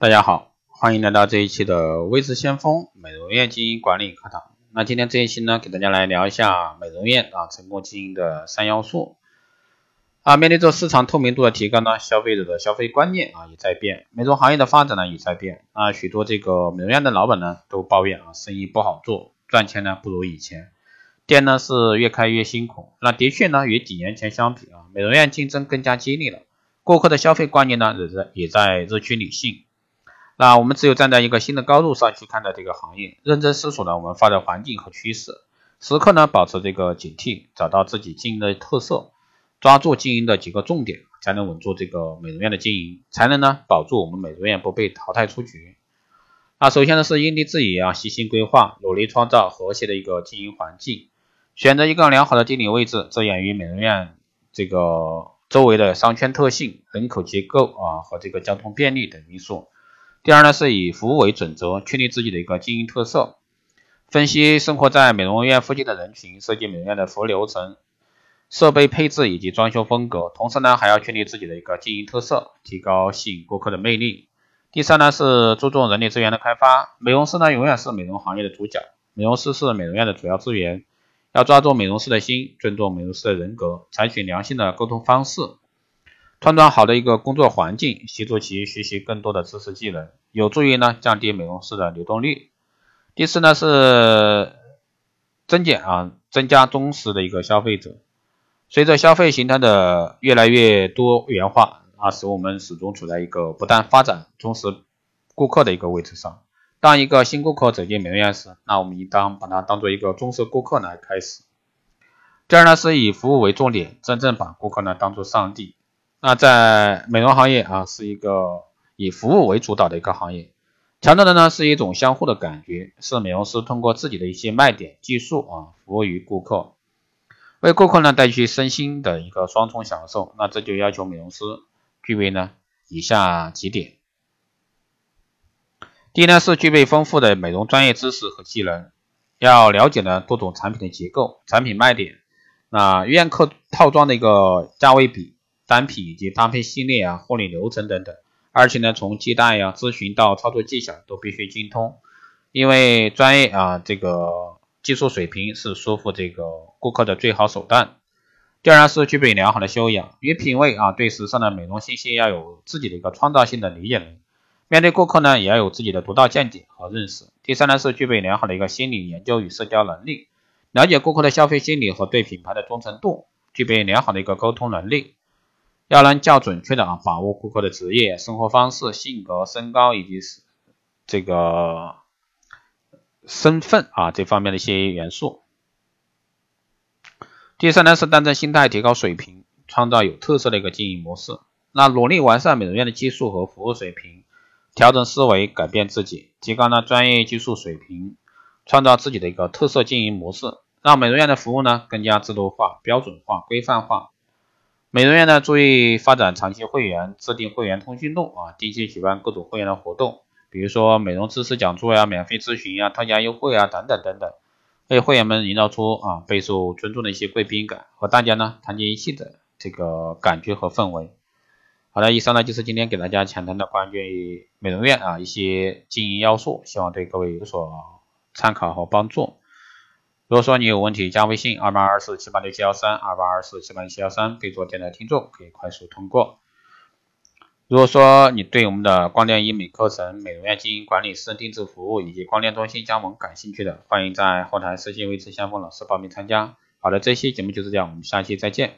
大家好，欢迎来到这一期的微知先锋美容院经营管理课堂。那今天这一期呢，给大家来聊一下美容院啊成功经营的三要素。啊，面对着市场透明度的提高呢，消费者的消费观念啊也在变，美容行业的发展呢也在变。啊，许多这个美容院的老板呢都抱怨啊，生意不好做，赚钱呢不如以前，店呢是越开越辛苦。那的确呢，与几年前相比啊，美容院竞争更加激烈了，顾客的消费观念呢也在也在日趋理性。那我们只有站在一个新的高度上去看待这个行业，认真思索呢我们发展环境和趋势，时刻呢保持这个警惕，找到自己经营的特色，抓住经营的几个重点，才能稳住这个美容院的经营，才能呢保住我们美容院不被淘汰出局。啊，首先呢是因地制宜啊，细心规划，努力创造和谐的一个经营环境，选择一个良好的地理位置，着眼于美容院这个周围的商圈特性、人口结构啊和这个交通便利等因素。第二呢，是以服务为准则，确立自己的一个经营特色，分析生活在美容院附近的人群，设计美容院的服务流程、设备配置以及装修风格。同时呢，还要确立自己的一个经营特色，提高吸引顾客的魅力。第三呢，是注重人力资源的开发。美容师呢，永远是美容行业的主角，美容师是美容院的主要资源，要抓住美容师的心，尊重美容师的人格，采取良性的沟通方式。创造好的一个工作环境，协助其学习更多的知识技能，有助于呢降低美容师的流动率。第四呢是增减啊，增加忠实的一个消费者。随着消费形态的越来越多元化啊，使我们始终处在一个不断发展忠实顾客的一个位置上。当一个新顾客走进美容院时，那我们应当把它当做一个忠实顾客来开始。第二呢是以服务为重点，真正把顾客呢当做上帝。那在美容行业啊，是一个以服务为主导的一个行业，强调的呢是一种相互的感觉，是美容师通过自己的一些卖点、技术啊，服务于顾客，为顾客呢带去身心的一个双重享受。那这就要求美容师具备呢以下几点：第一呢是具备丰富的美容专业知识和技能，要了解呢多种产品的结构、产品卖点，那院客套装的一个价位比。单品以及搭配系列啊、护理流程等等，而且呢，从接待呀、咨询到操作技巧都必须精通，因为专业啊，这个技术水平是说服这个顾客的最好手段。第二呢是具备良好的修养与品味啊，对时尚的美容信息要有自己的一个创造性的理解能力，面对顾客呢，也要有自己的独到见解和认识。第三呢是具备良好的一个心理研究与社交能力，了解顾客的消费心理和对品牌的忠诚度，具备良好的一个沟通能力。要能较准确的啊把握顾客的职业、生活方式、性格、身高以及是这个身份啊这方面的一些元素。第三呢是端正心态，提高水平，创造有特色的一个经营模式。那努力完善美容院的技术和服务水平，调整思维，改变自己，提高呢专业技术水平，创造自己的一个特色经营模式，让美容院的服务呢更加制度化、标准化、规范化。美容院呢，注意发展长期会员，制定会员通讯录啊，定期举办各种会员的活动，比如说美容知识讲座呀、免费咨询呀、特价优惠啊等等等等，为会员们营造出啊备受尊重的一些贵宾感，和大家呢团结一气的这个感觉和氛围。好的，以上呢就是今天给大家浅谈的关于美容院啊一些经营要素，希望对各位有所参考和帮助。如果说你有问题，加微信二八二四七八六七幺三二八二四七八六七幺三，备注电台听众，可以快速通过。如果说你对我们的光电医美课程、美容院经营管理、私人定制服务以及光电中心加盟感兴趣的，欢迎在后台私信微信相锋老师报名参加。好的，这期节目就是这样，我们下期再见。